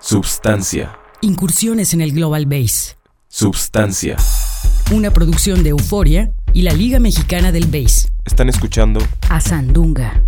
Substancia. Incursiones en el Global Base. Substancia. Una producción de Euforia y la Liga Mexicana del Base. Están escuchando A Sandunga.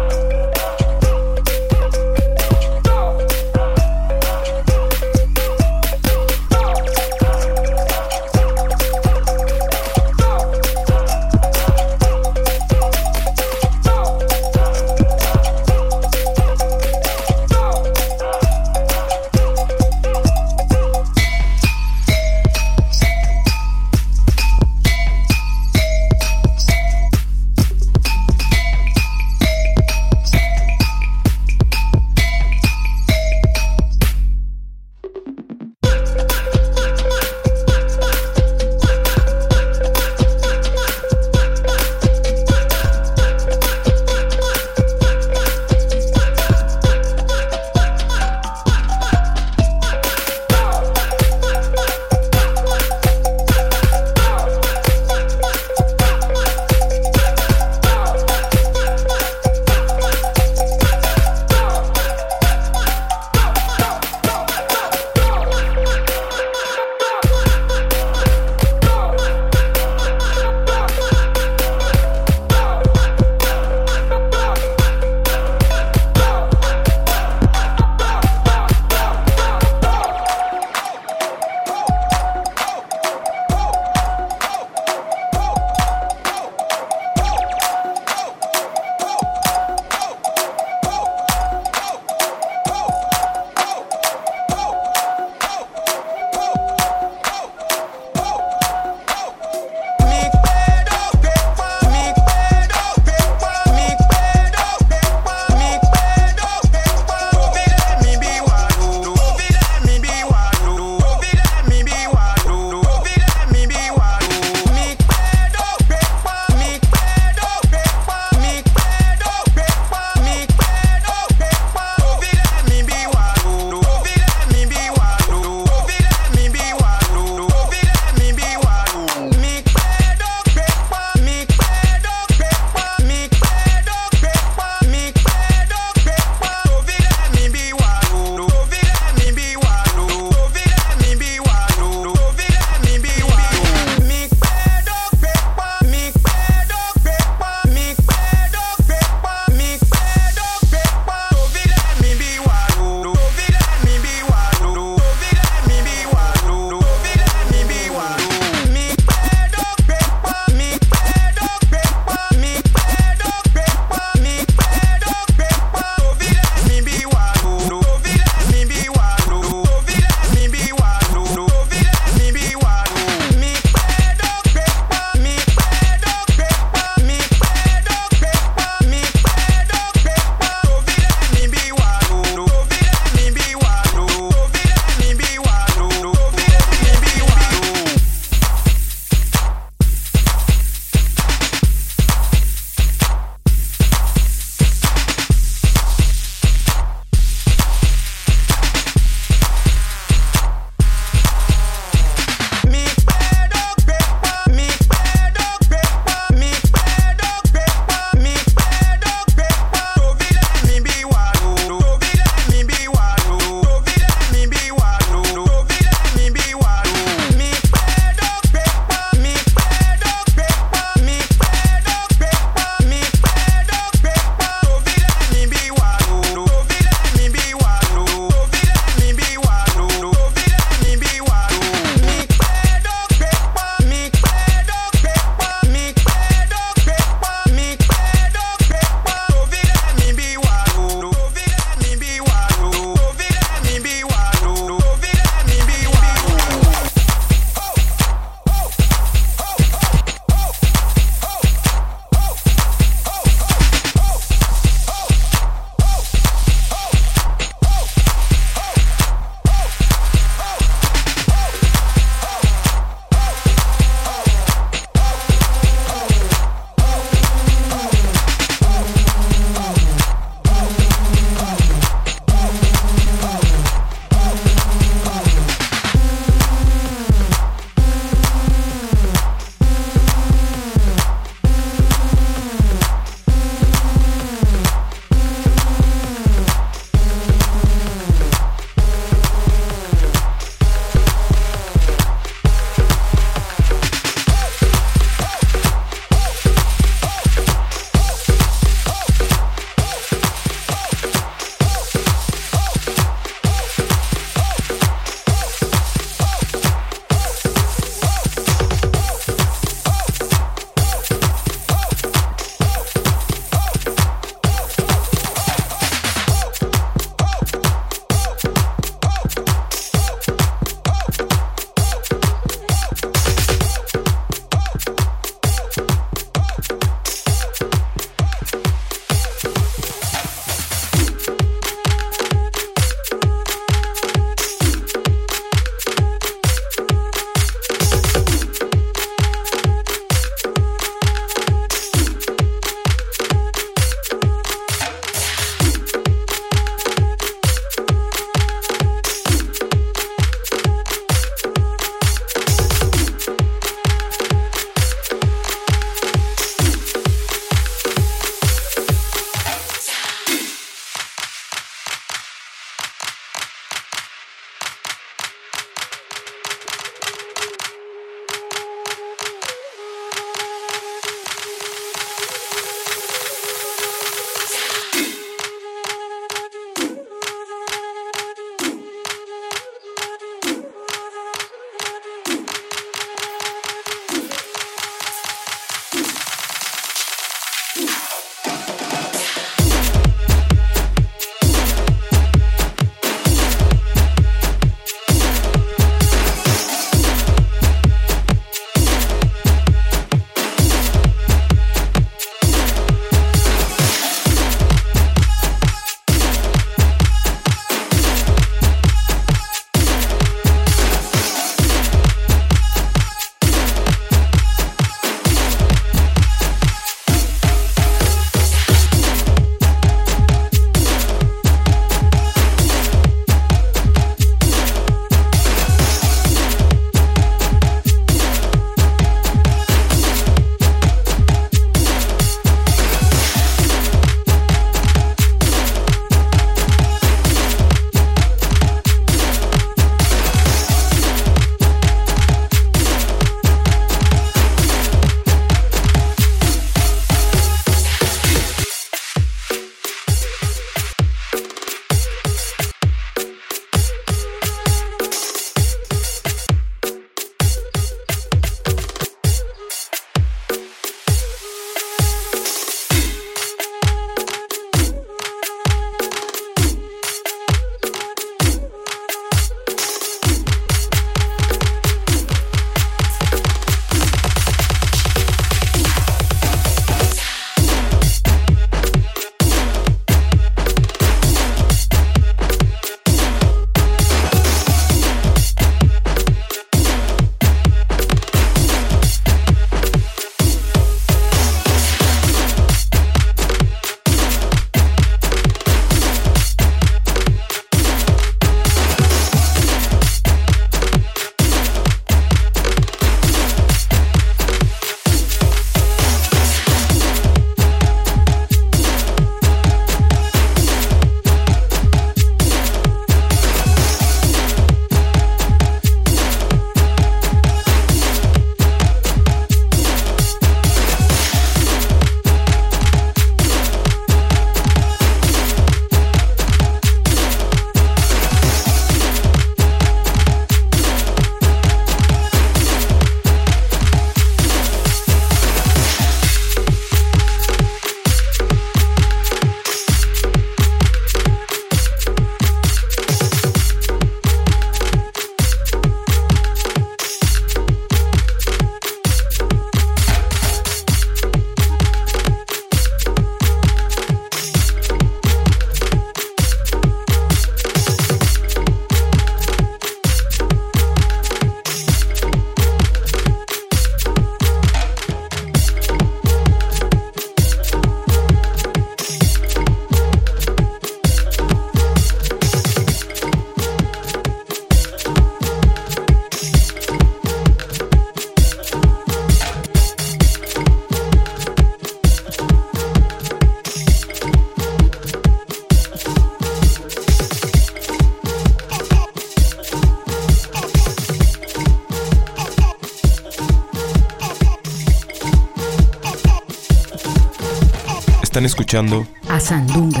Están escuchando a Sandunga.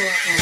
Okay.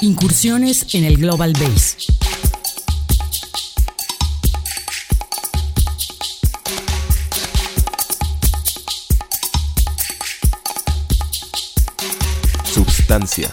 Incursiones en el Global Base. Substancia.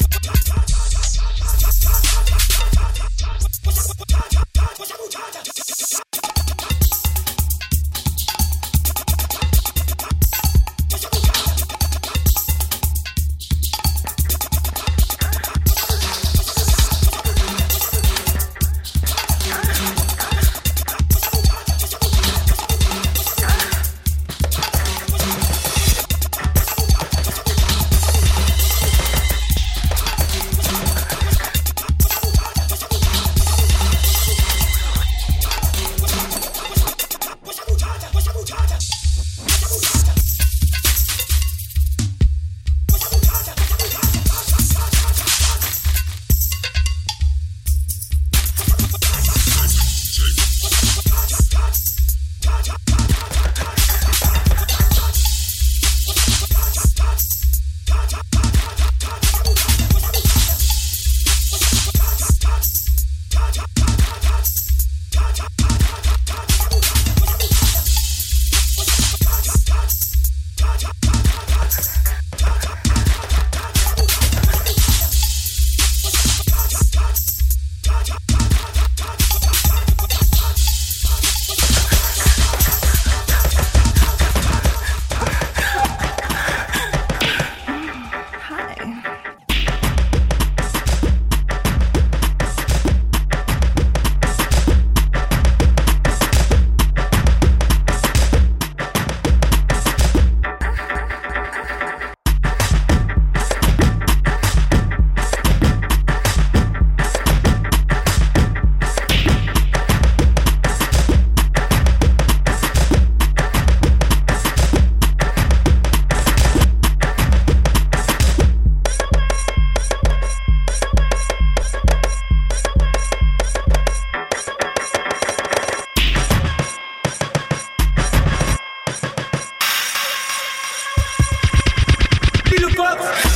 Yes.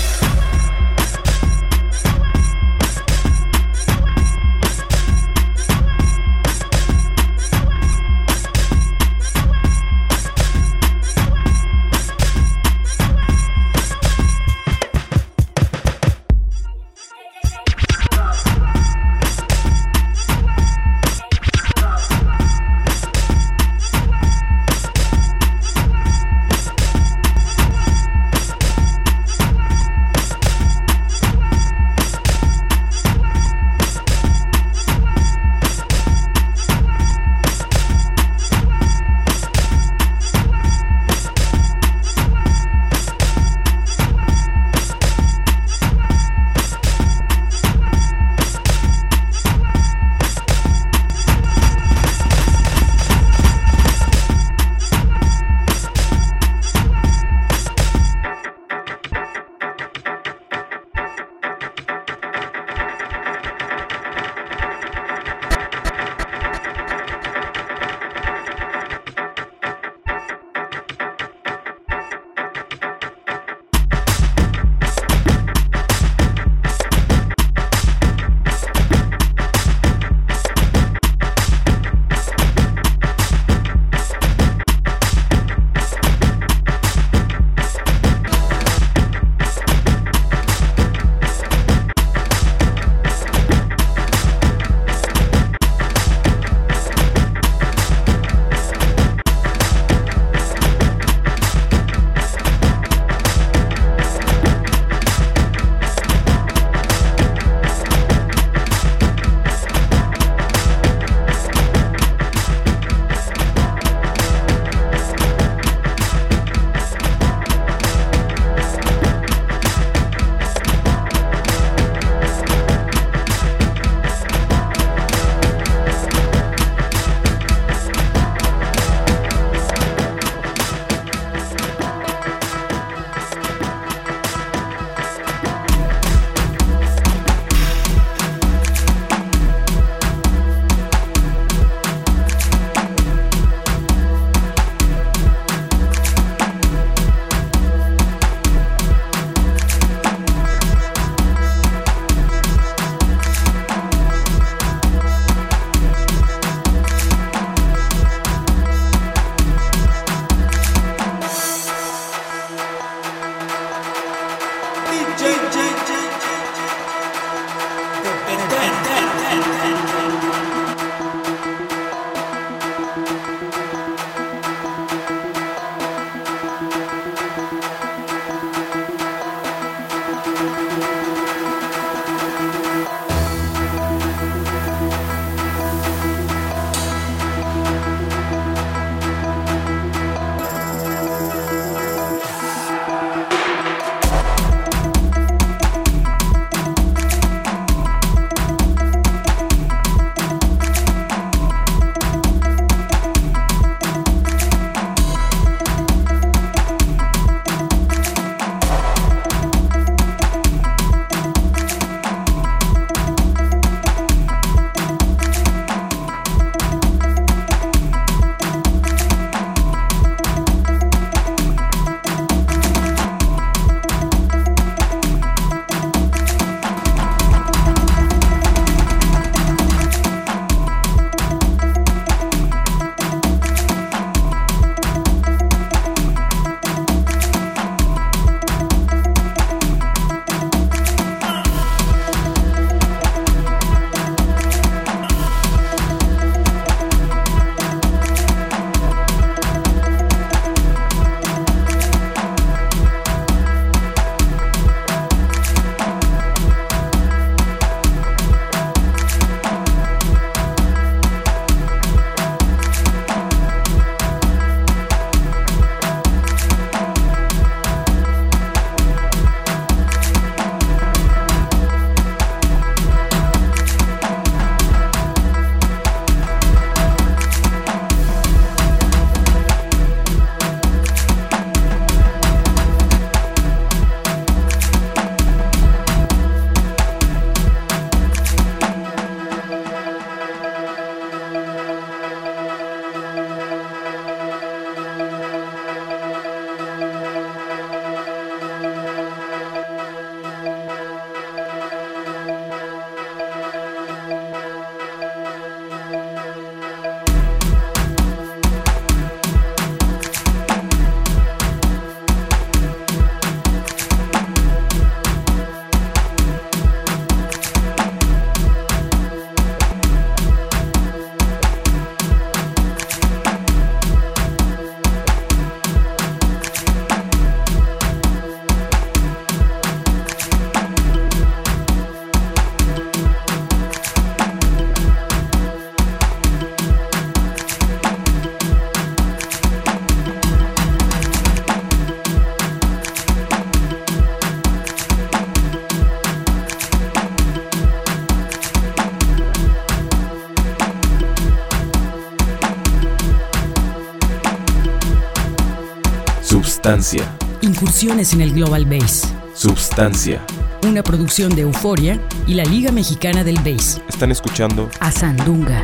Substancia. Incursiones en el Global Base. Substancia. Una producción de Euforia y la Liga Mexicana del Base. Están escuchando A Sandunga.